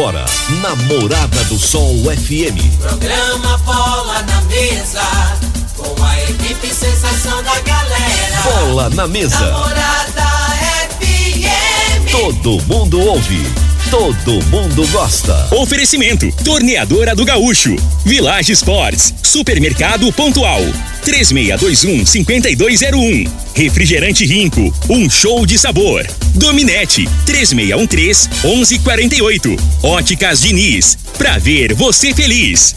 Agora, Namorada do Sol FM. Programa Bola na Mesa, com a equipe sensação da galera. Bola na Mesa. Namorada FM. Todo mundo ouve. Todo mundo gosta. Oferecimento: Torneadora do Gaúcho, Village Sports, Supermercado Pontual, 3621-5201. Refrigerante Rinco, um show de sabor. Dominete, 3613-1148. Óticas Diniz, pra ver você feliz.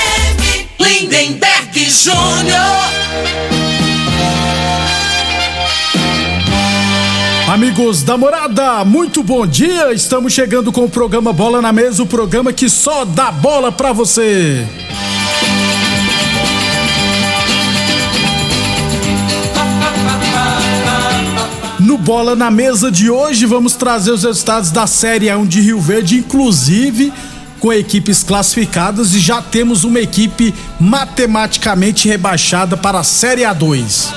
Lindenberg Júnior. Amigos da morada, muito bom dia. Estamos chegando com o programa Bola na Mesa o programa que só dá bola pra você. No Bola na Mesa de hoje, vamos trazer os resultados da Série A1 de Rio Verde, inclusive com equipes classificadas, e já temos uma equipe matematicamente rebaixada para a Série A2.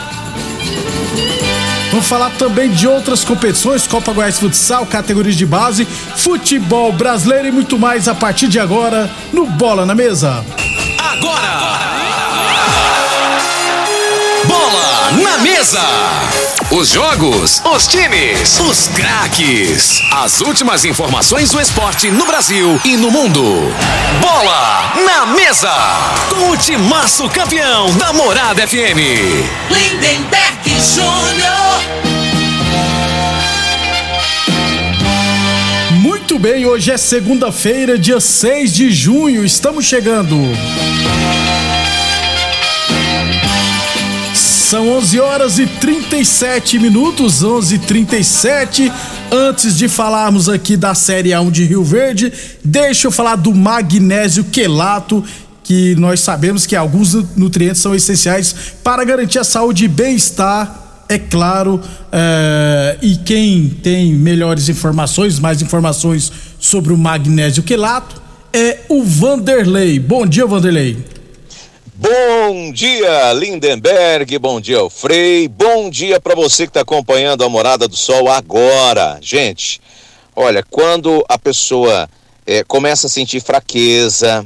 Vamos falar também de outras competições, Copa Goiás Futsal, categorias de base, futebol brasileiro e muito mais a partir de agora no Bola na Mesa. Agora! Bola na mesa! Os jogos, os times, os craques. As últimas informações do esporte no Brasil e no mundo. Bola na mesa! Com o timaço campeão da Morada FM. Lindenberg Júnior. Muito bem, hoje é segunda-feira, dia 6 de junho, estamos chegando. São 11 horas e 37 minutos, 11 e 37 Antes de falarmos aqui da Série A1 de Rio Verde, deixa eu falar do magnésio quelato, que nós sabemos que alguns nutrientes são essenciais para garantir a saúde e bem-estar, é claro. é, e quem tem melhores informações, mais informações sobre o magnésio quelato, é o Vanderlei. Bom dia, Vanderlei. Bom dia, Lindenberg. Bom dia, Frei. Bom dia para você que está acompanhando a Morada do Sol agora. Gente, olha, quando a pessoa eh, começa a sentir fraqueza,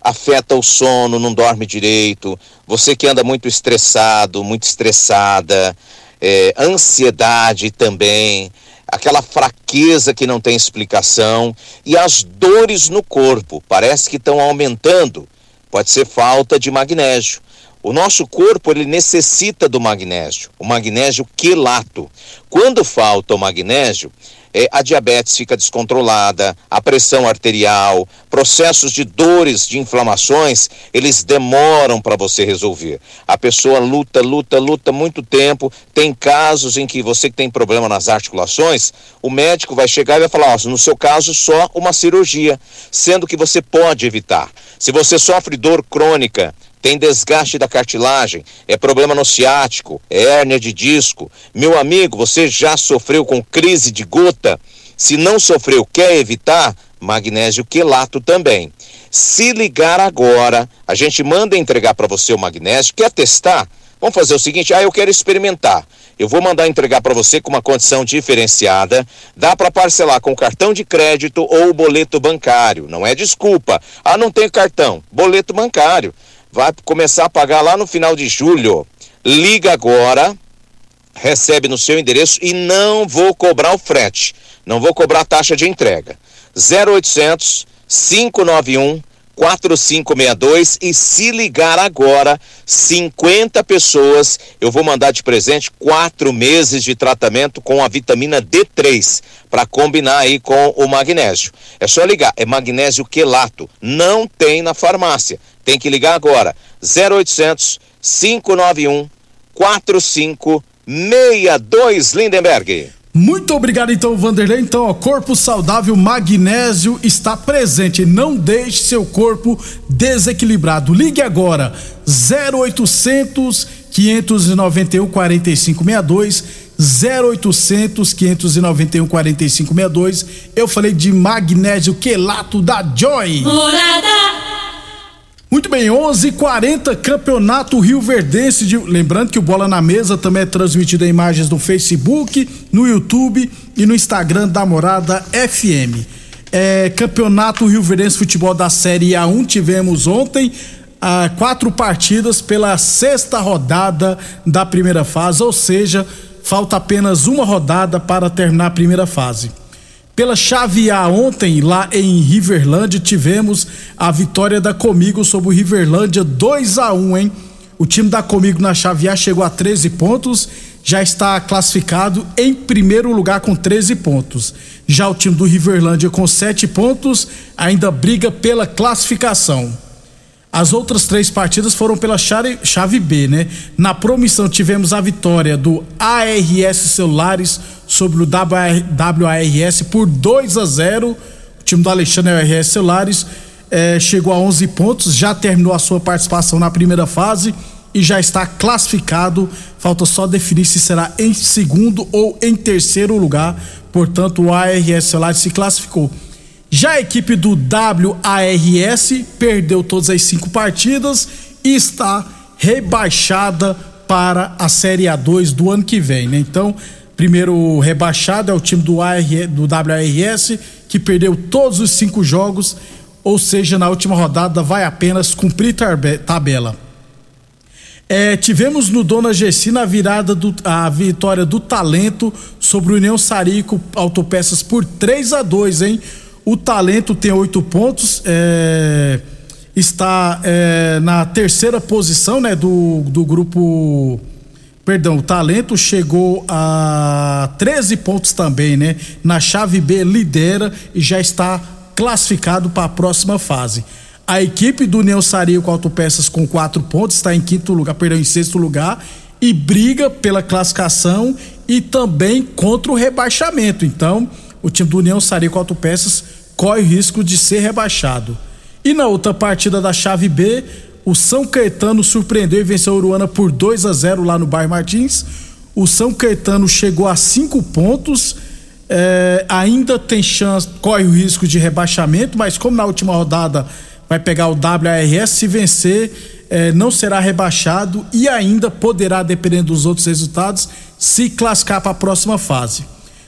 afeta o sono, não dorme direito, você que anda muito estressado, muito estressada, eh, ansiedade também, aquela fraqueza que não tem explicação e as dores no corpo, parece que estão aumentando pode ser falta de magnésio. O nosso corpo ele necessita do magnésio, o magnésio quelato. Quando falta o magnésio, é, a diabetes fica descontrolada, a pressão arterial, processos de dores, de inflamações, eles demoram para você resolver. A pessoa luta, luta, luta muito tempo. Tem casos em que você que tem problema nas articulações, o médico vai chegar e vai falar: no seu caso, só uma cirurgia, sendo que você pode evitar. Se você sofre dor crônica, tem desgaste da cartilagem, é problema no ciático, é hérnia de disco. Meu amigo, você já sofreu com crise de gota? Se não sofreu, quer evitar? Magnésio quelato também. Se ligar agora, a gente manda entregar para você o magnésio. Quer testar? Vamos fazer o seguinte: ah, eu quero experimentar. Eu vou mandar entregar para você com uma condição diferenciada. Dá para parcelar com cartão de crédito ou boleto bancário. Não é desculpa. Ah, não tenho cartão. Boleto bancário vai começar a pagar lá no final de julho. Liga agora, recebe no seu endereço e não vou cobrar o frete, não vou cobrar taxa de entrega. 0800 591 4562 e se ligar agora, 50 pessoas, eu vou mandar de presente quatro meses de tratamento com a vitamina D3 para combinar aí com o magnésio. É só ligar, é magnésio quelato, não tem na farmácia. Tem que ligar agora, 0800 591 4562 Lindenberg. Muito obrigado então, Vanderlei. Então, ó, corpo saudável, magnésio está presente. Não deixe seu corpo desequilibrado. Ligue agora 0800 591 4562 0800 591 4562. Eu falei de magnésio quelato da Joy. Morada. Muito bem, 11:40 Campeonato Rio Verdense. De... Lembrando que o Bola na Mesa também é transmitido em imagens no Facebook, no YouTube e no Instagram da Morada FM. É, Campeonato Rio Verdense Futebol da Série A1 tivemos ontem ah, quatro partidas pela sexta rodada da primeira fase, ou seja, falta apenas uma rodada para terminar a primeira fase. Pela chave A ontem, lá em Riverlândia, tivemos a vitória da Comigo sobre o Riverlândia 2 a 1 hein? O time da Comigo na chave A chegou a 13 pontos, já está classificado em primeiro lugar com 13 pontos. Já o time do Riverlândia com 7 pontos ainda briga pela classificação. As outras três partidas foram pela chave B, né? Na promissão tivemos a vitória do ARS Celulares sobre o WARS por 2 a 0. O time do Alexandre ARS Celulares eh, chegou a 11 pontos, já terminou a sua participação na primeira fase e já está classificado. Falta só definir se será em segundo ou em terceiro lugar. Portanto, o ARS Celulares se classificou. Já a equipe do WARS perdeu todas as cinco partidas e está rebaixada para a Série A2 do ano que vem, né? Então, primeiro rebaixado é o time do, AR, do WARS, que perdeu todos os cinco jogos, ou seja, na última rodada vai apenas cumprir tabela. É, tivemos no Dona Gessi na virada do, a vitória do talento sobre o União Sarico Autopeças por 3 a 2 hein? O talento tem oito pontos, é, está é, na terceira posição né, do, do grupo. Perdão, o talento chegou a 13 pontos também, né? Na chave B lidera e já está classificado para a próxima fase. A equipe do União Sario com Autopeças com quatro pontos está em quinto lugar, perdão, em sexto lugar e briga pela classificação e também contra o rebaixamento. Então, o time do União Sarico Autopeças corre o risco de ser rebaixado. E na outra partida da chave B, o São Caetano surpreendeu e venceu a Uruana por 2 a 0 lá no bairro Martins. O São Caetano chegou a cinco pontos, é, ainda tem chance, corre o risco de rebaixamento, mas como na última rodada vai pegar o WRS, se vencer, é, não será rebaixado e ainda poderá, dependendo dos outros resultados, se classificar para a próxima fase.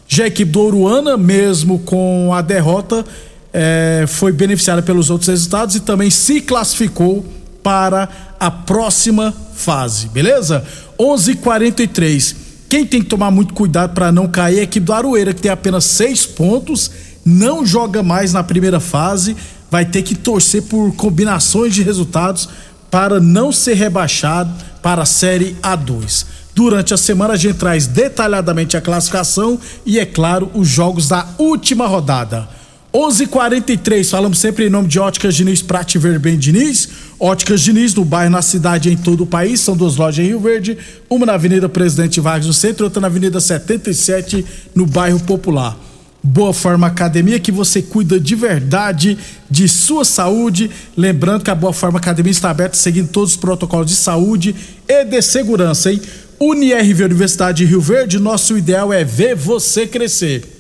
Já a equipe do Uruana, mesmo com a derrota, é, foi beneficiada pelos outros resultados e também se classificou para a próxima fase, beleza? 11:43. Quem tem que tomar muito cuidado para não cair é a equipe do Aroeira, que tem apenas seis pontos, não joga mais na primeira fase, vai ter que torcer por combinações de resultados para não ser rebaixado para a Série A2. Durante a semana a gente traz detalhadamente a classificação e, é claro, os jogos da última rodada. 11:43 falamos sempre em nome de Óticas Diniz, Prate Ver Bem Diniz. Óticas Diniz, do bairro, na cidade em todo o país. São duas lojas em Rio Verde, uma na Avenida Presidente Vargas no centro, outra na Avenida 77, no bairro Popular. Boa Forma Academia, que você cuida de verdade de sua saúde. Lembrando que a Boa Forma Academia está aberta seguindo todos os protocolos de saúde e de segurança, hein? UniRV Universidade de Rio Verde, nosso ideal é ver você crescer.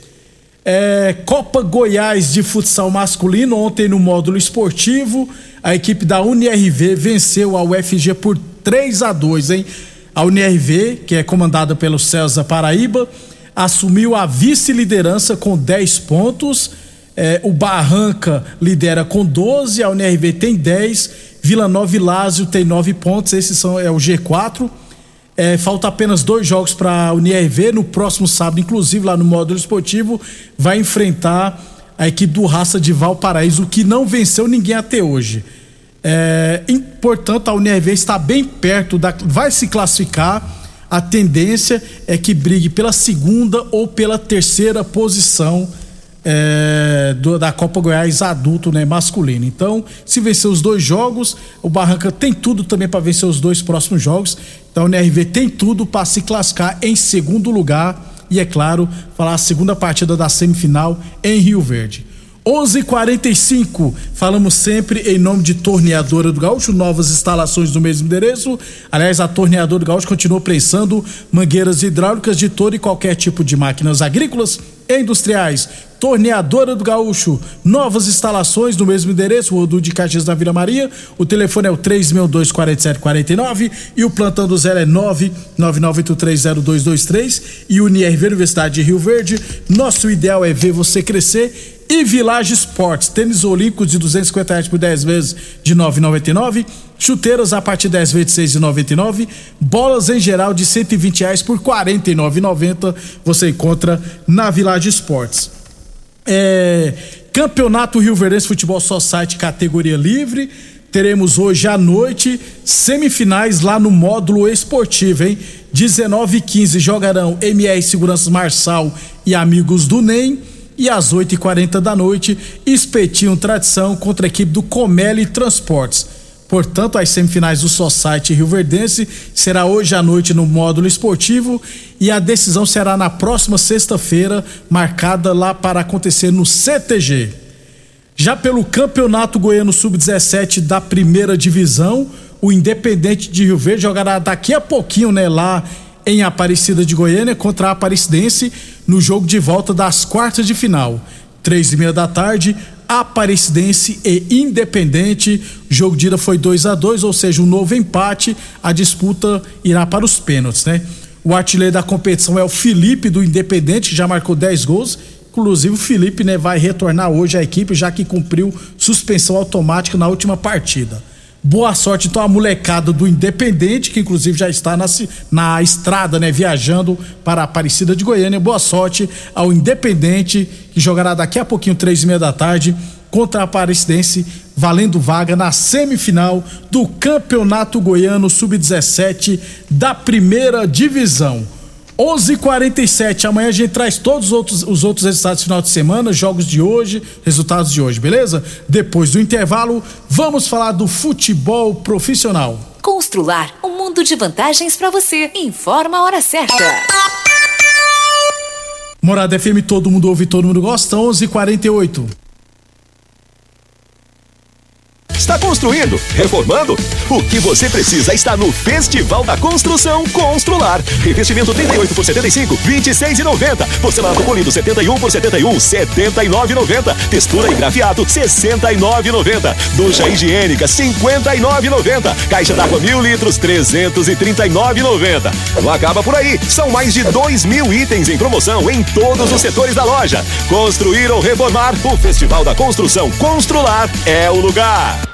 É, Copa Goiás de futsal masculino, ontem no módulo esportivo, a equipe da UniRV venceu a UFG por 3 a 2 hein? A UniRV, que é comandada pelo César Paraíba, assumiu a vice-liderança com 10 pontos. É, o Barranca lidera com 12, a UniRV tem 10, Vila Nova e Lázio tem 9 pontos, esses são é o G4. É, falta apenas dois jogos para a UNIRV. No próximo sábado, inclusive, lá no módulo esportivo, vai enfrentar a equipe do Raça de Valparaíso, que não venceu ninguém até hoje. É, portanto, a UNIRV está bem perto da. vai se classificar. A tendência é que brigue pela segunda ou pela terceira posição é, do, da Copa Goiás adulto, né, masculino. Então, se vencer os dois jogos, o Barranca tem tudo também para vencer os dois próximos jogos. Então, o NRV tem tudo para se classificar em segundo lugar e, é claro, falar a segunda partida da semifinal em Rio Verde. 11:45 falamos sempre em nome de Torneadora do Gaúcho, novas instalações no mesmo endereço. Aliás, a Torneadora do Gaúcho continua prensando mangueiras hidráulicas de todo e qualquer tipo de máquinas agrícolas industriais. Torneadora do Gaúcho, novas instalações no mesmo endereço, Rodu de Caxias da Vila Maria. O telefone é o 3624749 e o plantão do zero é 999830223 e UniRV Universidade de Rio Verde. Nosso ideal é ver você crescer e Village Sports, tênis olímpicos de 250 reais por 10 vezes de 9,99. Chuteiras a partir de 10 vezes de 6,99. Bolas em geral de 120 reais por 49,90. Você encontra na Village Sports. É, Campeonato Rio Verdense Futebol Society categoria livre. Teremos hoje à noite semifinais lá no módulo esportivo, hein? 19 e 15 jogarão MR Seguranças Marçal e amigos do NEM e às 8h40 da noite, Espetinho Tradição contra a equipe do Comeli Transportes. Portanto, as semifinais do Society Rio Verdense será hoje à noite no módulo esportivo e a decisão será na próxima sexta-feira, marcada lá para acontecer no CTG. Já pelo Campeonato Goiano Sub-17 da primeira divisão, o Independente de Rio Verde jogará daqui a pouquinho, né, lá em Aparecida de Goiânia contra a Aparecidense no jogo de volta das quartas de final. Três e meia da tarde, Aparecidense e Independente. O jogo de ida foi 2 a 2 ou seja, um novo empate. A disputa irá para os pênaltis, né? O artilheiro da competição é o Felipe do Independente, que já marcou 10 gols. Inclusive, o Felipe né, vai retornar hoje à equipe, já que cumpriu suspensão automática na última partida. Boa sorte então a molecada do Independente, que inclusive já está na, na estrada, né, viajando para a Aparecida de Goiânia. Boa sorte ao Independente, que jogará daqui a pouquinho, três e meia da tarde, contra a Aparecidense, valendo vaga na semifinal do Campeonato Goiano Sub-17 da primeira divisão. 11:47 amanhã a gente traz todos os outros, os outros resultados do final de semana, jogos de hoje, resultados de hoje, beleza? Depois do intervalo, vamos falar do futebol profissional. Constrular um mundo de vantagens para você. Informa a hora certa. Morada FM, todo mundo ouve, todo mundo gosta. 11:48. Está construindo? Reformando? O que você precisa está no Festival da Construção Constrular. Revestimento 38 por 75, 26,90. Porcelanato polido 71 por 71, 79,90. Textura e grafiato 69,90. Ducha higiênica 59,90. Caixa d'água mil litros 339,90. Não acaba por aí. São mais de 2 mil itens em promoção em todos os setores da loja. Construir ou reformar? O Festival da Construção Constrular é o lugar.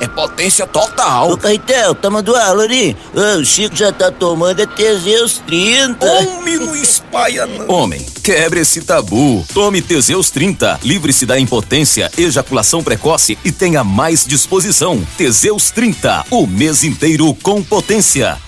É potência total. Ô, Caetel, tá mandando aula ali. O Chico já tá tomando é Teseus 30. Homem, não espalha não. Homem, quebre esse tabu. Tome Teseus 30. Livre-se da impotência, ejaculação precoce e tenha mais disposição. Teseus 30. O mês inteiro com potência.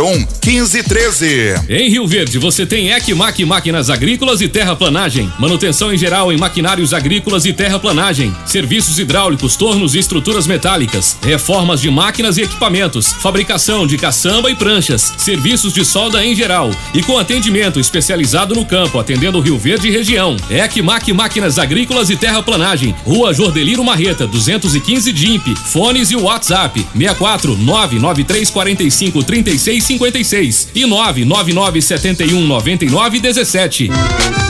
1513. Em Rio Verde, você tem Ecmac Máquinas Agrícolas e Terraplanagem. Manutenção em geral em maquinários agrícolas e terraplanagem. Serviços hidráulicos, tornos e estruturas metálicas. Reformas de máquinas e equipamentos. Fabricação de caçamba e pranchas. Serviços de solda em geral. E com atendimento especializado no campo. atendendo Rio Verde e região. Ecmac Máquinas Agrícolas e Terraplanagem, Rua Jordeliro Marreta, 215 DIMP. Fones e WhatsApp: 64 993 45 36 56 e 999 71 99 17.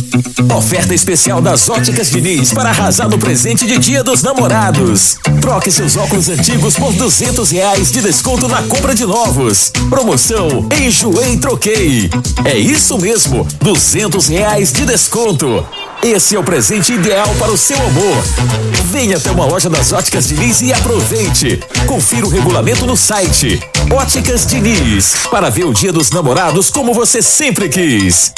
Oferta especial das Óticas Diniz para arrasar no presente de Dia dos Namorados. Troque seus óculos antigos por duzentos reais de desconto na compra de novos. Promoção Enjoei Troquei. É isso mesmo, duzentos reais de desconto. Esse é o presente ideal para o seu amor. Venha até uma loja das Óticas Diniz e aproveite. Confira o regulamento no site. Óticas Diniz, para ver o Dia dos Namorados como você sempre quis.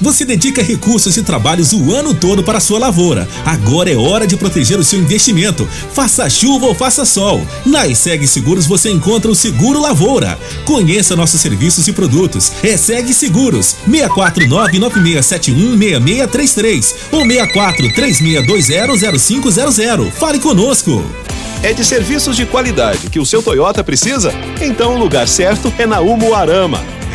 Você dedica recursos e trabalhos o ano todo para a sua lavoura. Agora é hora de proteger o seu investimento. Faça chuva ou faça sol. Na ESEG Seguros você encontra o Seguro Lavoura. Conheça nossos serviços e produtos. ESEG Seguros 64996716633 ou 6436200500. Fale conosco. É de serviços de qualidade que o seu Toyota precisa? Então o lugar certo é na Umuarama.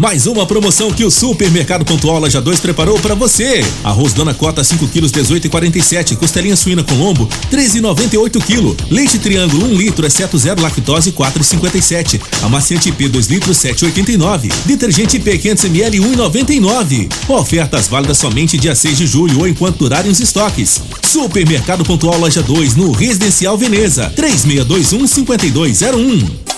Mais uma promoção que o Supermercado Pontual Loja 2 preparou para você. Arroz Dona Cota 5 quilos 18,47. Costelinha suína com lombo 13,98 kg. Leite Triângulo 1 litro exceto zero lactose 4,57. Amaciante IP 2 litros 7,89. Detergente IP 500 ml 1,99. Ofertas válidas somente dia 6 de julho ou enquanto durarem os estoques. Supermercado Pontual Loja 2 no Residencial Veneza 3621 5201.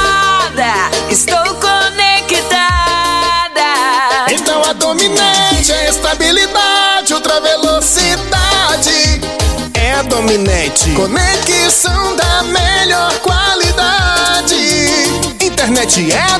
Dominete é estabilidade, ultra velocidade. É a Dominete. Conexão da melhor qualidade. Internet é a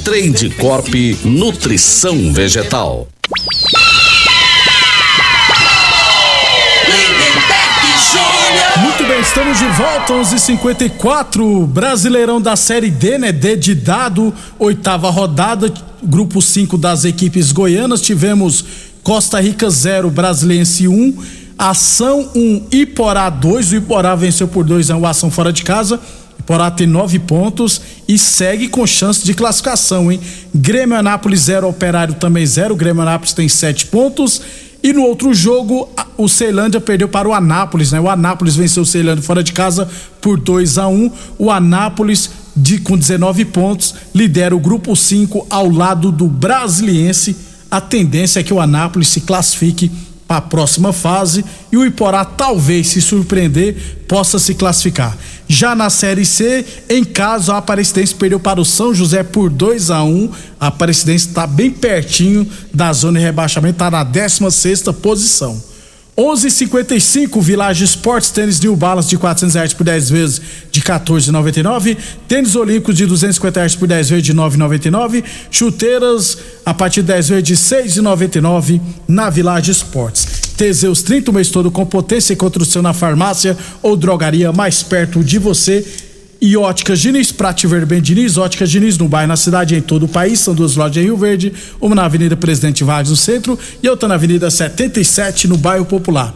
Trade Corp Nutrição Vegetal. Muito bem, estamos de volta, 11:54 Brasileirão da Série D, né? D de dado, oitava rodada, grupo 5 das equipes goianas. Tivemos Costa Rica 0, Brasiliense 1, Ação 1, Iporá 2. O Iporá venceu por 2 a 1 Ação fora de casa. Iporá tem nove pontos e segue com chance de classificação, hein? Grêmio Anápolis 0, Operário também 0. Grêmio Anápolis tem sete pontos. E no outro jogo, o Ceilândia perdeu para o Anápolis, né? O Anápolis venceu o Ceilândia fora de casa por 2 a 1 O Anápolis, de, com 19 pontos, lidera o grupo 5 ao lado do Brasiliense. A tendência é que o Anápolis se classifique para a próxima fase e o Iporá talvez se surpreender possa se classificar. Já na Série C, em caso a Aparecidense perdeu para o São José por 2 a 1 a Aparecidense está bem pertinho da zona de rebaixamento, está na 16 sexta posição. 11:55 Village Sports tênis New Balance de 400 reais por 10 vezes de 14,99 tênis olímpicos de 250 reais por 10 vezes de 9,99 chuteiras a partir de 10 vezes de 6,99 na Village Sports. Teseus 30 o mês todo com potência e construção na farmácia ou drogaria mais perto de você e Óticas Diniz, Prate Verben Diniz, Óticas Diniz no bairro, na cidade em todo o país. São duas lojas em Rio Verde, uma na Avenida Presidente Vargas no centro e outra na Avenida 77 no bairro Popular.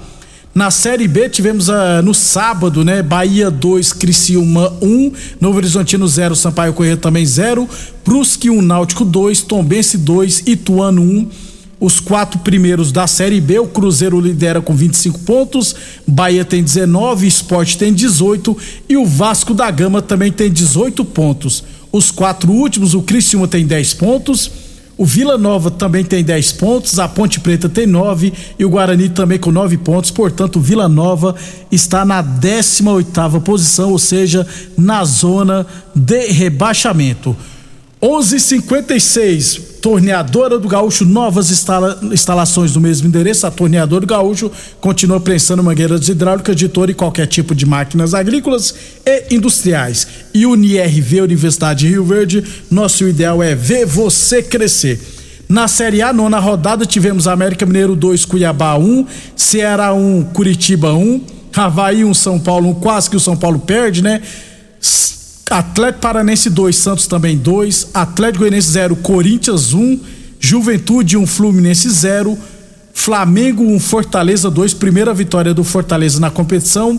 Na Série B tivemos uh, no sábado, né? Bahia 2, Criciúma 1, um, Novo Horizontino 0, Sampaio Corrêa também 0, Brusque 1, um, Náutico 2, Tombense 2, Ituano 1. Os quatro primeiros da Série B. O Cruzeiro lidera com 25 pontos, Bahia tem 19, Esporte tem 18 e o Vasco da Gama também tem 18 pontos. Os quatro últimos, o Criciúma tem 10 pontos, o Vila Nova também tem 10 pontos, a Ponte Preta tem 9 e o Guarani também com 9 pontos. Portanto, o Vila Nova está na 18ª posição, ou seja, na zona de rebaixamento. 11:56 Torneadora do Gaúcho, novas instala, instalações no mesmo endereço. A Torneadora do Gaúcho continua prensando mangueiras hidráulicas de todo e qualquer tipo de máquinas agrícolas e industriais. E UniRV, Universidade de Rio Verde, nosso ideal é ver você crescer. Na Série A, nona rodada, tivemos América Mineiro 2, Cuiabá 1, Ceará 1, Curitiba 1, Havaí 1, São Paulo 1, quase que o São Paulo perde, né? Atlético Paranense 2, Santos também 2, Atlético Goianiense 0, Corinthians 1, um, Juventude 1, um, Fluminense 0, Flamengo 1, um, Fortaleza 2, primeira vitória do Fortaleza na competição.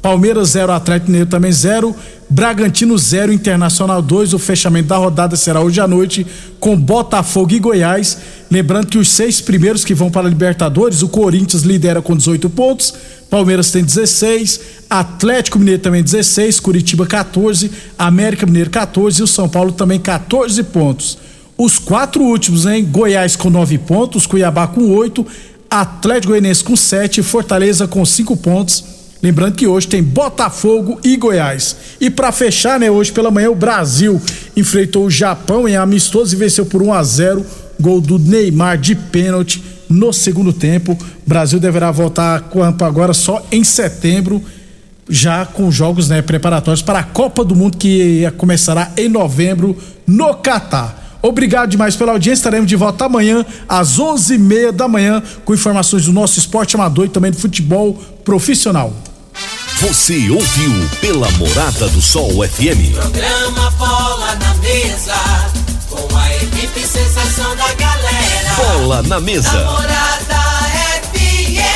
Palmeiras 0, Atlético Mineiro também 0, Bragantino 0, Internacional 2. O fechamento da rodada será hoje à noite com Botafogo e Goiás. Lembrando que os seis primeiros que vão para a Libertadores, o Corinthians lidera com 18 pontos, Palmeiras tem 16, Atlético Mineiro também 16, Curitiba 14, América Mineiro 14 e o São Paulo também 14 pontos. Os quatro últimos, hein? Goiás com 9 pontos, Cuiabá com 8, Atlético Goianiense com 7, Fortaleza com 5 pontos. Lembrando que hoje tem Botafogo e Goiás. E para fechar, né, hoje pela manhã o Brasil enfrentou o Japão em amistoso e venceu por 1 a 0, gol do Neymar de pênalti no segundo tempo. O Brasil deverá voltar a campo agora só em setembro, já com jogos né, preparatórios para a Copa do Mundo que começará em novembro no Catar. Obrigado demais pela audiência. Estaremos de volta amanhã às onze e meia da manhã com informações do nosso esporte amador e também do futebol profissional. Você ouviu pela Morada do Sol FM. Programa Bola na Mesa com a equipe sensação da galera. Bola na mesa. Namorada.